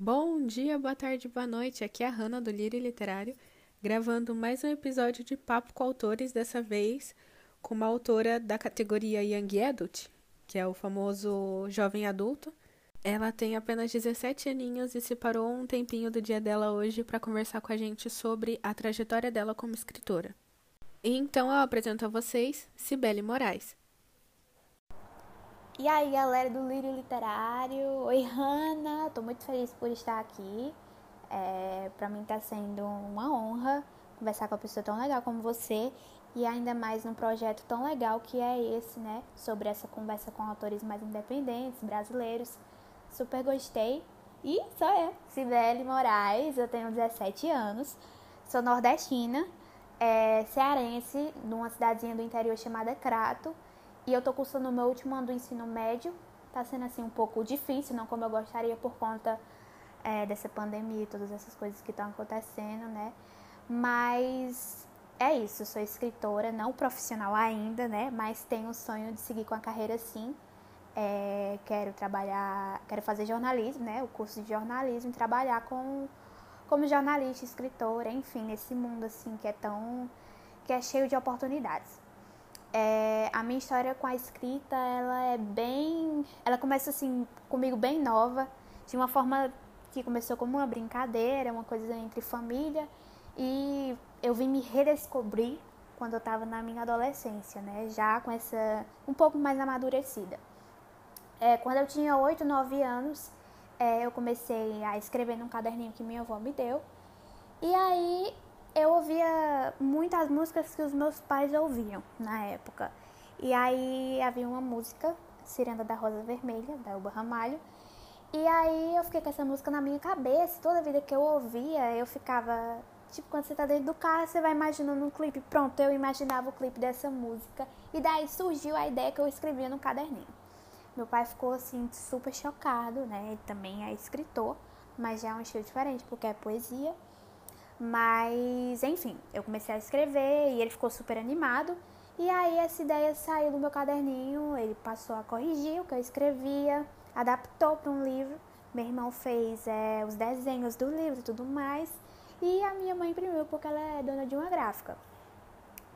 Bom dia, boa tarde, boa noite. Aqui é a Hanna do Lírio Literário, gravando mais um episódio de Papo com Autores, dessa vez com uma autora da categoria Young Adult, que é o famoso jovem adulto. Ela tem apenas 17 aninhos e se parou um tempinho do dia dela hoje para conversar com a gente sobre a trajetória dela como escritora. E então eu apresento a vocês Cibele Moraes. E aí, galera do Lírio Literário. Oi, Hanna. Tô muito feliz por estar aqui. É, para mim tá sendo uma honra conversar com uma pessoa tão legal como você e ainda mais num projeto tão legal que é esse, né? Sobre essa conversa com autores mais independentes, brasileiros. Super gostei. E sou eu, Cibele Moraes, eu tenho 17 anos, sou nordestina, é, cearense, numa cidadezinha do interior chamada Crato. E eu tô cursando o meu último ano do ensino médio. Tá sendo assim um pouco difícil, não como eu gostaria por conta é, dessa pandemia e todas essas coisas que estão acontecendo, né? Mas é isso, sou escritora, não profissional ainda, né? Mas tenho o sonho de seguir com a carreira sim. É, quero trabalhar, quero fazer jornalismo, né? O curso de jornalismo, e trabalhar com como jornalista, escritora, enfim, nesse mundo assim que é tão que é cheio de oportunidades. É, a minha história com a escrita, ela é bem. Ela começa assim, comigo bem nova, de uma forma que começou como uma brincadeira, uma coisa entre família, e eu vim me redescobrir quando eu estava na minha adolescência, né? Já com essa. um pouco mais amadurecida. É, quando eu tinha 8, 9 anos, é, eu comecei a escrever num caderninho que minha avó me deu. E aí eu ouvia muitas músicas que os meus pais ouviam na época. E aí havia uma música, Ciranda da Rosa Vermelha, da Elba Ramalho. E aí eu fiquei com essa música na minha cabeça. Toda vida que eu ouvia, eu ficava. Tipo, quando você tá dentro do carro, você vai imaginando um clipe. Pronto, eu imaginava o clipe dessa música. E daí surgiu a ideia que eu escrevia no caderninho. Meu pai ficou assim, super chocado, né? Ele também é escritor, mas já é um estilo diferente, porque é poesia. Mas, enfim, eu comecei a escrever e ele ficou super animado. E aí essa ideia saiu do meu caderninho, ele passou a corrigir o que eu escrevia, adaptou para um livro. Meu irmão fez é, os desenhos do livro e tudo mais. E a minha mãe imprimiu porque ela é dona de uma gráfica.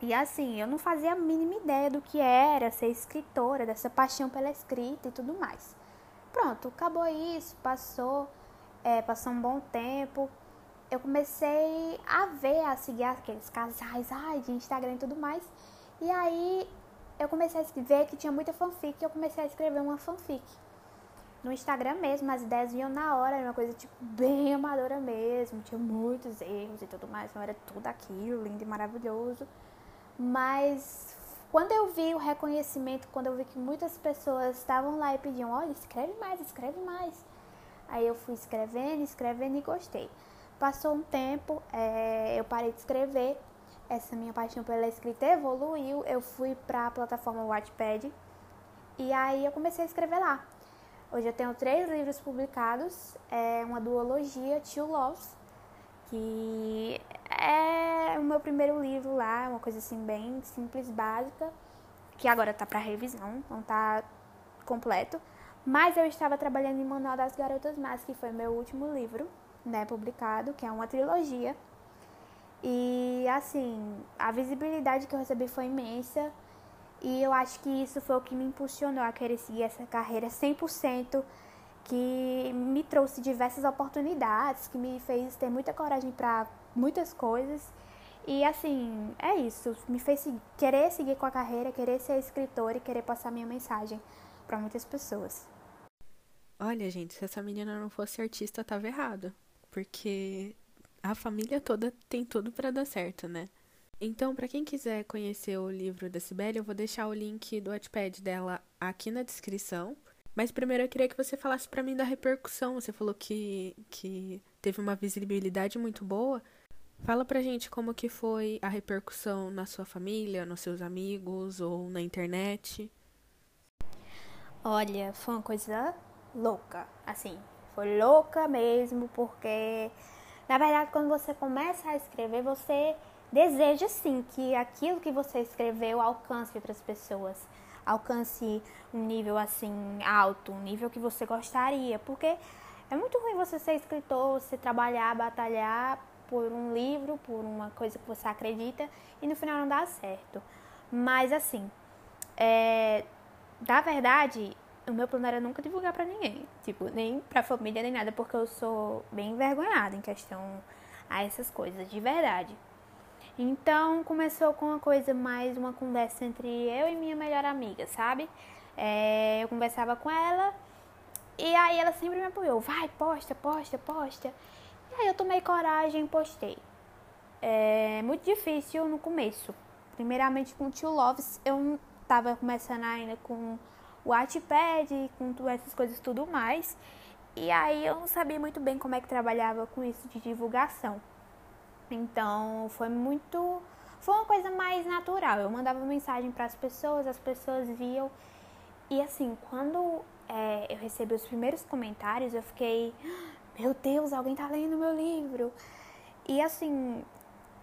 E assim, eu não fazia a mínima ideia do que era ser escritora, dessa paixão pela escrita e tudo mais. Pronto, acabou isso, passou, é, passou um bom tempo eu comecei a ver, a seguir aqueles casais ai, de Instagram e tudo mais. E aí eu comecei a ver que tinha muita fanfic e eu comecei a escrever uma fanfic. No Instagram mesmo, as ideias vinham na hora, era uma coisa tipo bem amadora mesmo, tinha muitos erros e tudo mais, não era tudo aquilo, lindo e maravilhoso. Mas quando eu vi o reconhecimento, quando eu vi que muitas pessoas estavam lá e pediam, olha, escreve mais, escreve mais. Aí eu fui escrevendo, escrevendo e gostei. Passou um tempo, é, eu parei de escrever, essa minha paixão pela escrita evoluiu, eu fui para a plataforma Wattpad. E aí eu comecei a escrever lá. Hoje eu tenho três livros publicados, é uma duologia, Two Loves, que é o meu primeiro livro lá, uma coisa assim bem simples, básica, que agora tá para revisão, não tá completo. Mas eu estava trabalhando em Manual das Garotas Más, que foi meu último livro, né, publicado, que é uma trilogia. E assim, a visibilidade que eu recebi foi imensa. E eu acho que isso foi o que me impulsionou a querer seguir essa carreira 100%, que me trouxe diversas oportunidades, que me fez ter muita coragem para muitas coisas. E assim, é isso, me fez querer seguir com a carreira, querer ser escritora e querer passar minha mensagem para muitas pessoas. Olha, gente, se essa menina não fosse artista, tava errado porque a família toda tem tudo para dar certo, né? Então, para quem quiser conhecer o livro da Sibeli, eu vou deixar o link do Wattpad dela aqui na descrição. Mas primeiro eu queria que você falasse para mim da repercussão. Você falou que, que teve uma visibilidade muito boa. Fala pra gente como que foi a repercussão na sua família, nos seus amigos ou na internet. Olha, foi uma coisa louca, assim. Foi louca mesmo, porque na verdade quando você começa a escrever, você deseja sim que aquilo que você escreveu alcance outras pessoas, alcance um nível assim alto, um nível que você gostaria, porque É muito ruim você ser escritor, você trabalhar, batalhar por um livro, por uma coisa que você acredita e no final não dá certo. Mas assim, é, da verdade, o meu plano era nunca divulgar para ninguém, tipo, nem pra família nem nada, porque eu sou bem envergonhada em questão a essas coisas, de verdade. Então começou com uma coisa mais uma conversa entre eu e minha melhor amiga, sabe? É, eu conversava com ela e aí ela sempre me apoiou, vai, posta, posta, posta. E aí eu tomei coragem e postei. É muito difícil no começo. Primeiramente com o Tio Loves, eu tava começando ainda com o Wattpad, com essas coisas tudo mais. E aí eu não sabia muito bem como é que trabalhava com isso de divulgação. Então foi muito. Foi uma coisa mais natural. Eu mandava mensagem para as pessoas, as pessoas viam. E assim, quando é, eu recebi os primeiros comentários, eu fiquei. Meu Deus, alguém tá lendo meu livro. E assim,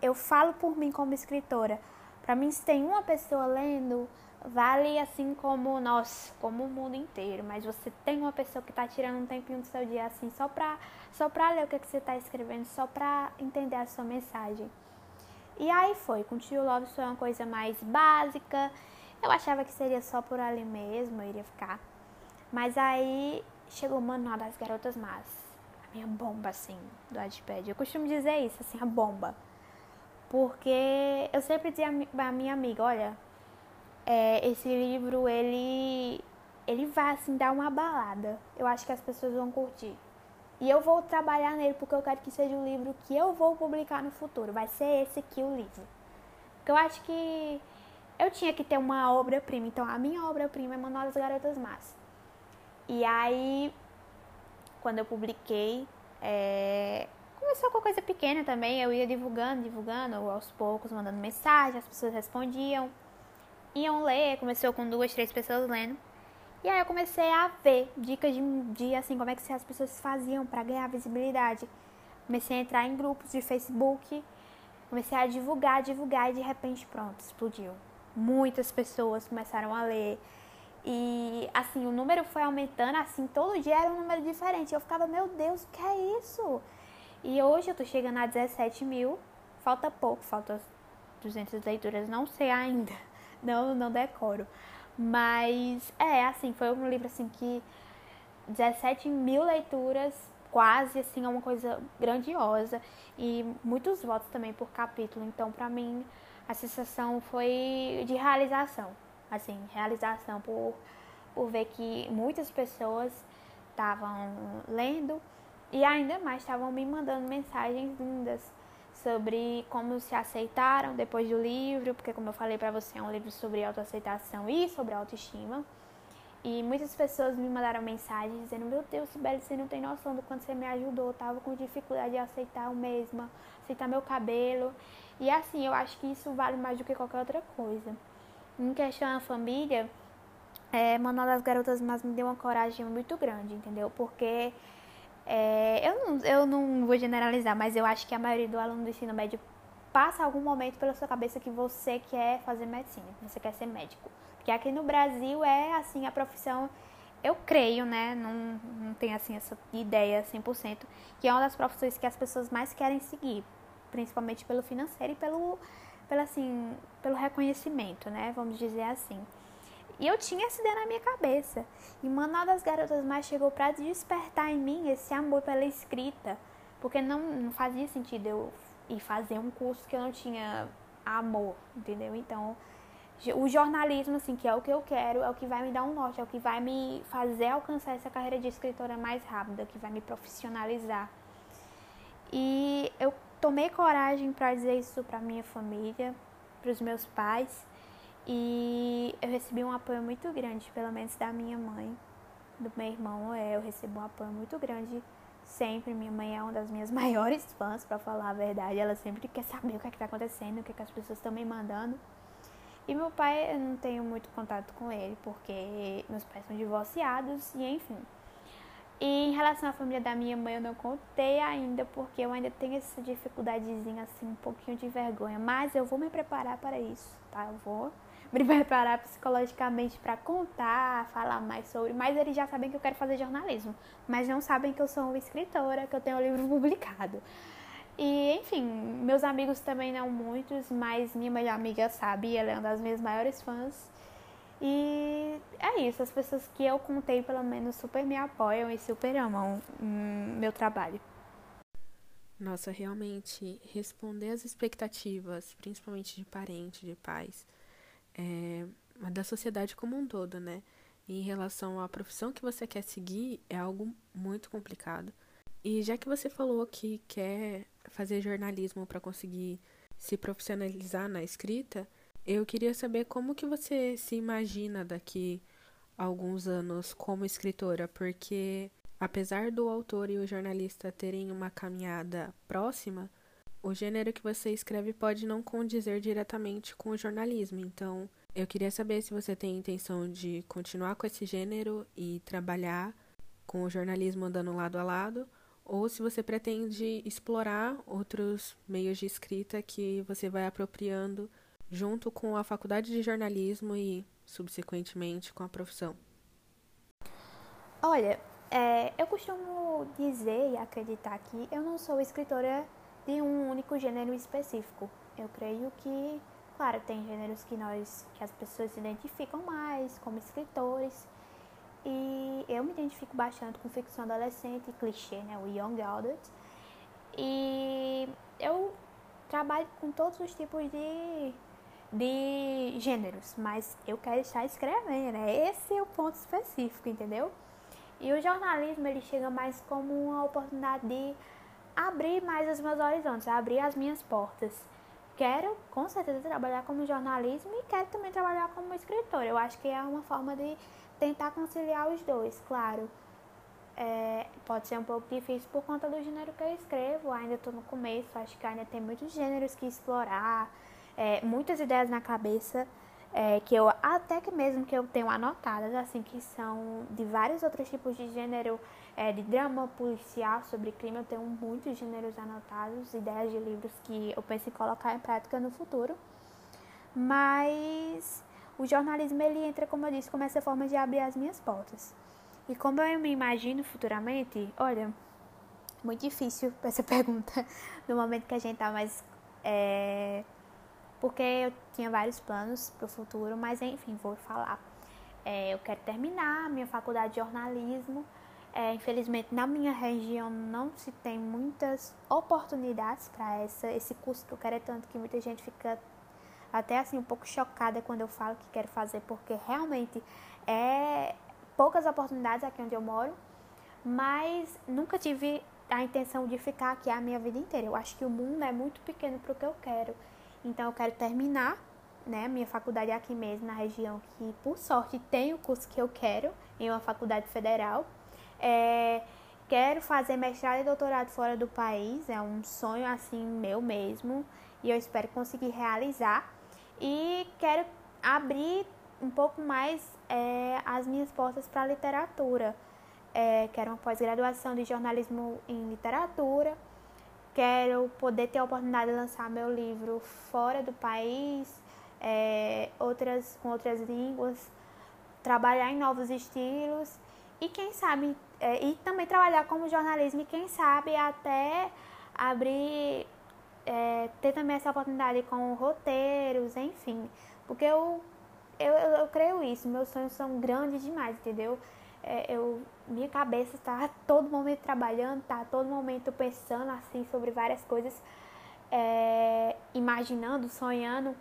eu falo por mim como escritora. Para mim, se tem uma pessoa lendo, vale assim como nós, como o mundo inteiro, mas você tem uma pessoa que está tirando um tempinho do seu dia assim só para só para ler o que, que você está escrevendo, só para entender a sua mensagem. E aí foi, com o Tio Love foi uma coisa mais básica. Eu achava que seria só por ali mesmo, eu iria ficar. Mas aí chegou o Manual das Garotas Más. A minha bomba, assim, do Adpad. Eu costumo dizer isso, assim, a bomba. Porque eu sempre dizia a minha amiga, olha, é, esse livro ele ele vai assim dar uma balada. Eu acho que as pessoas vão curtir. E eu vou trabalhar nele porque eu quero que seja o livro que eu vou publicar no futuro. Vai ser esse aqui o livro. Porque eu acho que eu tinha que ter uma obra-prima. Então a minha obra-prima é Manual das Garotas Más. E aí, quando eu publiquei, é... começou com coisa pequena também. Eu ia divulgando, divulgando, aos poucos, mandando mensagem, as pessoas respondiam iam ler, começou com duas, três pessoas lendo. E aí eu comecei a ver dicas de, de assim, como é que as pessoas faziam para ganhar visibilidade. Comecei a entrar em grupos de Facebook, comecei a divulgar, divulgar e de repente pronto, explodiu. Muitas pessoas começaram a ler. E assim, o número foi aumentando, assim, todo dia era um número diferente. Eu ficava, meu Deus, o que é isso? E hoje eu tô chegando a 17 mil, falta pouco, falta 200 leituras, não sei ainda não, não decoro. Mas é, assim, foi um livro assim que 17 mil leituras, quase assim, é uma coisa grandiosa. E muitos votos também por capítulo. Então, pra mim, a sensação foi de realização. Assim, realização por, por ver que muitas pessoas estavam lendo e ainda mais estavam me mandando mensagens lindas sobre como se aceitaram depois do livro, porque como eu falei para você, é um livro sobre autoaceitação e sobre autoestima. E muitas pessoas me mandaram mensagens dizendo: Meu Deus, Sibeli, você não tem noção do quanto você me ajudou. Eu tava com dificuldade de aceitar eu mesma, aceitar meu cabelo. E assim, eu acho que isso vale mais do que qualquer outra coisa. Em questão da família, é, Manual das Garotas Mas me deu uma coragem muito grande, entendeu? Porque é, eu, não, eu não vou generalizar, mas eu acho que a maioria do aluno do ensino médio passa algum momento pela sua cabeça que você quer fazer medicina, que você quer ser médico. Porque aqui no Brasil é assim a profissão, eu creio, né? Não, não tenho assim essa ideia 100%, que é uma das profissões que as pessoas mais querem seguir, principalmente pelo financeiro e pelo, pelo, assim, pelo reconhecimento, né? Vamos dizer assim. E eu tinha essa ideia na minha cabeça. E Manual das Garotas Mais chegou para despertar em mim esse amor pela escrita. Porque não, não fazia sentido eu ir fazer um curso que eu não tinha amor, entendeu? Então, o jornalismo, assim, que é o que eu quero, é o que vai me dar um norte, é o que vai me fazer alcançar essa carreira de escritora mais rápida, que vai me profissionalizar. E eu tomei coragem para dizer isso para minha família, para os meus pais. E eu recebi um apoio muito grande, pelo menos da minha mãe, do meu irmão. É, eu recebo um apoio muito grande sempre. Minha mãe é uma das minhas maiores fãs, para falar a verdade. Ela sempre quer saber o que é está acontecendo, o que, é que as pessoas estão me mandando. E meu pai, eu não tenho muito contato com ele, porque meus pais são divorciados e enfim. E em relação à família da minha mãe, eu não contei ainda, porque eu ainda tenho essa dificuldadezinha, assim, um pouquinho de vergonha. Mas eu vou me preparar para isso, tá? Eu vou me preparar psicologicamente para contar, falar mais sobre, mas eles já sabem que eu quero fazer jornalismo, mas não sabem que eu sou uma escritora, que eu tenho um livro publicado. E, enfim, meus amigos também não muitos, mas minha melhor amiga sabe, ela é uma das minhas maiores fãs. E é isso, as pessoas que eu contei pelo menos super me apoiam e super amam hum, meu trabalho. Nossa, realmente, responder às expectativas, principalmente de parentes, de pais, é, da sociedade como um todo, né? Em relação à profissão que você quer seguir, é algo muito complicado. E já que você falou que quer fazer jornalismo para conseguir se profissionalizar na escrita, eu queria saber como que você se imagina daqui a alguns anos como escritora, porque apesar do autor e o jornalista terem uma caminhada próxima, o gênero que você escreve pode não condizer diretamente com o jornalismo. Então, eu queria saber se você tem intenção de continuar com esse gênero e trabalhar com o jornalismo andando lado a lado, ou se você pretende explorar outros meios de escrita que você vai apropriando junto com a faculdade de jornalismo e, subsequentemente, com a profissão. Olha, é, eu costumo dizer e acreditar que eu não sou escritora de um único gênero específico. Eu creio que, claro, tem gêneros que nós, que as pessoas se identificam mais como escritores e eu me identifico bastante com ficção adolescente, clichê, né? O Young Adult. E eu trabalho com todos os tipos de, de gêneros, mas eu quero estar escrevendo, né? Esse é o ponto específico, entendeu? E o jornalismo, ele chega mais como uma oportunidade de abrir mais os meus horizontes, abrir as minhas portas. Quero, com certeza, trabalhar como jornalismo e quero também trabalhar como escritor. Eu acho que é uma forma de tentar conciliar os dois, claro. É, pode ser um pouco difícil por conta do gênero que eu escrevo, ainda estou no começo, acho que ainda tem muitos gêneros que explorar, é, muitas ideias na cabeça, é, que eu até que mesmo que eu tenho anotadas, assim, que são de vários outros tipos de gênero, é, de drama policial sobre crime, eu tenho muitos gêneros anotados, ideias de livros que eu penso em colocar em prática no futuro. Mas o jornalismo ele entra, como eu disse, como essa forma de abrir as minhas portas. E como eu me imagino futuramente, olha, muito difícil essa pergunta no momento que a gente tá mais. É, porque eu tinha vários planos para o futuro, mas enfim, vou falar. É, eu quero terminar minha faculdade de jornalismo. É, infelizmente, na minha região não se tem muitas oportunidades para esse curso que eu quero é tanto que muita gente fica até assim um pouco chocada quando eu falo que quero fazer, porque realmente é poucas oportunidades aqui onde eu moro, mas nunca tive a intenção de ficar aqui a minha vida inteira. Eu acho que o mundo é muito pequeno para o que eu quero. Então eu quero terminar, né, minha faculdade aqui mesmo na região que por sorte tem o curso que eu quero em uma faculdade federal. É, quero fazer mestrado e doutorado fora do país, é um sonho assim meu mesmo e eu espero conseguir realizar. E quero abrir um pouco mais é, as minhas portas para a literatura. É, quero uma pós-graduação de jornalismo em literatura. Quero poder ter a oportunidade de lançar meu livro fora do país, é, outras, com outras línguas, trabalhar em novos estilos e quem sabe é, e também trabalhar como jornalismo e quem sabe até abrir é, ter também essa oportunidade com roteiros, enfim. Porque eu, eu, eu, creio isso, meus sonhos são grandes demais, entendeu? É, eu, minha cabeça está a todo momento trabalhando, está a todo momento pensando assim sobre várias coisas, é, imaginando, sonhando.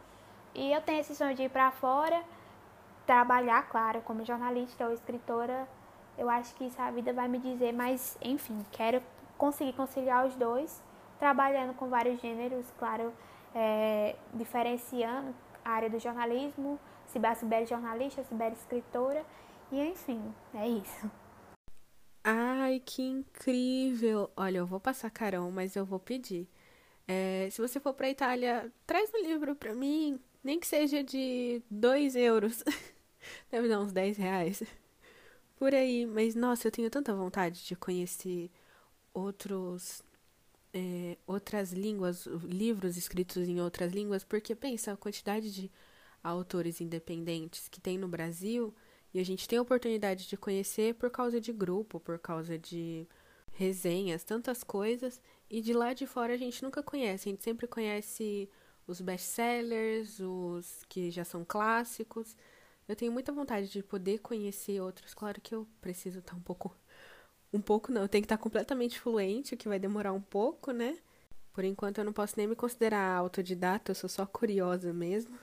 E eu tenho esse sonho de ir para fora, trabalhar, claro, como jornalista ou escritora. Eu acho que isso a vida vai me dizer, mas enfim, quero conseguir conciliar os dois trabalhando com vários gêneros, claro, é, diferenciando a área do jornalismo, Sibeli jornalista, Sibeli escritora, e enfim, é isso. Ai, que incrível! Olha, eu vou passar carão, mas eu vou pedir. É, se você for pra Itália, traz um livro pra mim, nem que seja de 2 euros. Deve dar uns 10 reais. Por aí, mas nossa, eu tenho tanta vontade de conhecer outros é, outras línguas, livros escritos em outras línguas, porque pensa a quantidade de autores independentes que tem no Brasil e a gente tem a oportunidade de conhecer por causa de grupo, por causa de resenhas, tantas coisas, e de lá de fora a gente nunca conhece, a gente sempre conhece os best-sellers, os que já são clássicos. Eu tenho muita vontade de poder conhecer outros. Claro que eu preciso estar um pouco. Um pouco não, eu tenho que estar completamente fluente, o que vai demorar um pouco, né? Por enquanto eu não posso nem me considerar autodidata, eu sou só curiosa mesmo.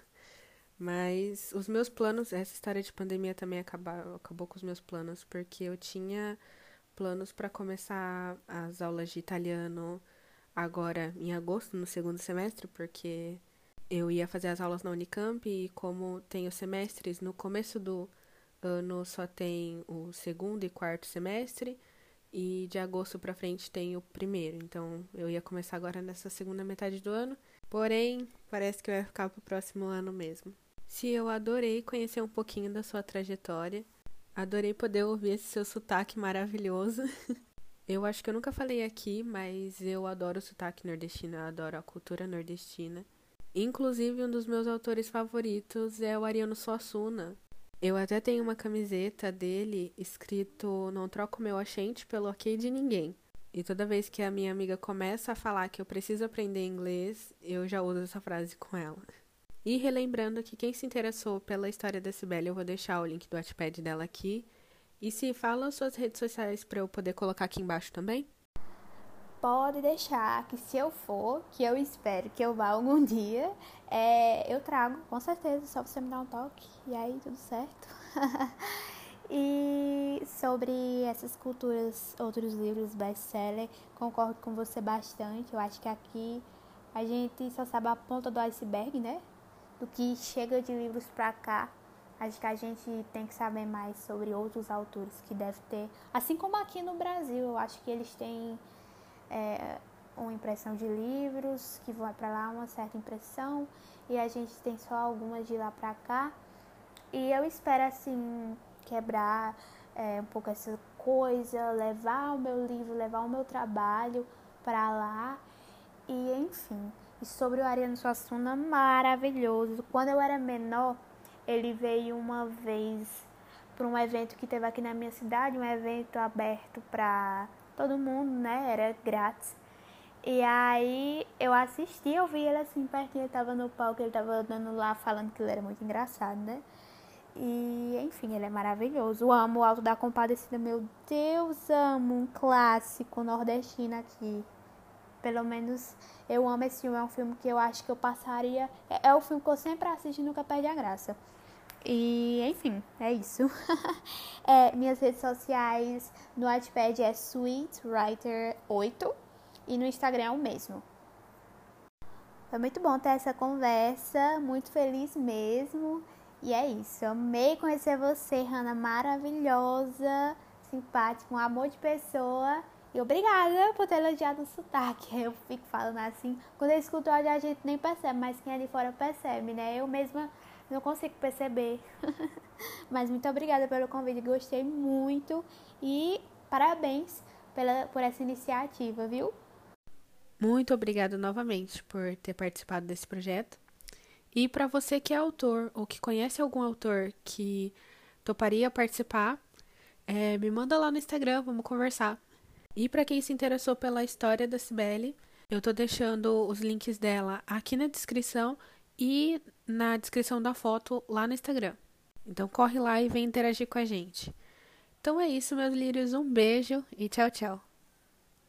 Mas os meus planos, essa história de pandemia também acabou, acabou com os meus planos, porque eu tinha planos para começar as aulas de italiano agora em agosto, no segundo semestre, porque eu ia fazer as aulas na Unicamp e como tem os semestres, no começo do ano só tem o segundo e quarto semestre e de agosto para frente tem o primeiro. Então eu ia começar agora nessa segunda metade do ano, porém parece que vai ficar pro próximo ano mesmo. Se eu adorei conhecer um pouquinho da sua trajetória, adorei poder ouvir esse seu sotaque maravilhoso. eu acho que eu nunca falei aqui, mas eu adoro o sotaque nordestino, eu adoro a cultura nordestina. Inclusive, um dos meus autores favoritos é o Ariano Suassuna. Eu até tenho uma camiseta dele escrito Não troco meu achente pelo ok de ninguém. E toda vez que a minha amiga começa a falar que eu preciso aprender inglês, eu já uso essa frase com ela. E relembrando que quem se interessou pela história da Cibele, eu vou deixar o link do Wattpad dela aqui. E se fala suas redes sociais para eu poder colocar aqui embaixo também? Pode deixar que se eu for, que eu espero que eu vá algum dia, é, eu trago, com certeza, só você me dar um toque e aí tudo certo. e sobre essas culturas, outros livros best-seller, concordo com você bastante. Eu acho que aqui a gente só sabe a ponta do iceberg, né? do que chega de livros para cá. Acho que a gente tem que saber mais sobre outros autores que deve ter, assim como aqui no Brasil, eu acho que eles têm é, uma impressão de livros que vai para lá uma certa impressão e a gente tem só algumas de lá para cá. E eu espero assim quebrar é, um pouco essa coisa, levar o meu livro, levar o meu trabalho para lá e enfim. E sobre o Ariano Suassuna, maravilhoso. Quando eu era menor, ele veio uma vez para um evento que teve aqui na minha cidade, um evento aberto para todo mundo, né? Era grátis. E aí eu assisti, eu vi ele assim pertinho, ele tava no palco, ele tava andando lá falando que ele era muito engraçado, né? E enfim, ele é maravilhoso. amo o Alto da Compadecida, meu Deus, amo um clássico nordestino aqui. Pelo menos eu amo esse filme, é um filme que eu acho que eu passaria. É, é o filme que eu sempre assisto e nunca perde a graça. E, enfim, é isso. é, minhas redes sociais no Wattpad é sweetwriter8 e no Instagram é o mesmo. Foi muito bom ter essa conversa, muito feliz mesmo. E é isso, amei conhecer você, Hanna, maravilhosa, simpática, um amor de pessoa. E obrigada por ter elogiado o sotaque. Eu fico falando assim. Quando eu escuto áudio, a gente nem percebe, mas quem é de fora percebe, né? Eu mesma não consigo perceber. mas muito obrigada pelo convite. Gostei muito. E parabéns pela, por essa iniciativa, viu? Muito obrigada novamente por ter participado desse projeto. E para você que é autor ou que conhece algum autor que toparia participar, é, me manda lá no Instagram, vamos conversar. E para quem se interessou pela história da Cibele, eu tô deixando os links dela aqui na descrição e na descrição da foto lá no Instagram. Então corre lá e vem interagir com a gente. Então é isso, meus lírios. Um beijo e tchau, tchau.